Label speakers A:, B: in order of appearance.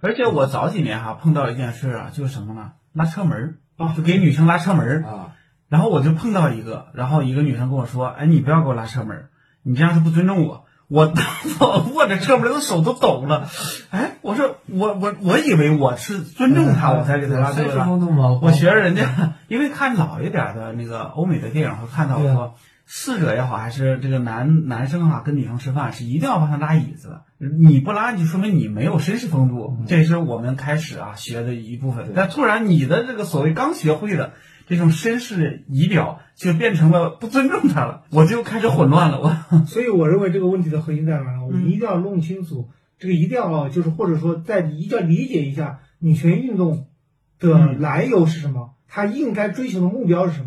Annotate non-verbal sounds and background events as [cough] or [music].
A: 而且我早几年哈碰到一件事啊，就是什么呢？拉车门儿
B: 啊
A: 就给女生拉车门儿。
B: 啊，
A: 然后我就碰到一个，然后一个女生跟我说：“哎，你不要给我拉车门儿，你这样是不尊重我。”我我 [laughs] 握着车门的手都抖了。哎，我说我我我以为我是尊重她，我才给她拉车
B: 绅士
A: 的。
B: 风度嘛。
A: 我学着人家，因为看老一点的那个欧美的电影会看到说，侍者也好，还是这个男男生哈、跟女生吃饭是一定要帮他拉椅子的，你不拉就说明你没有绅士风度，这是我们开始啊学的一部分。但突然你的这个所谓刚学会的这种绅士仪表，就变成了不尊重他了，我就开始混乱了。我 [laughs]
C: 所以我认为这个问题的核心在哪儿？我们
A: 嗯
C: 一定要弄清楚，这个一定要就是或者说在一定要理解一下女权运动的
A: 嗯
C: 来由是什么，它应该追求的目标是什么。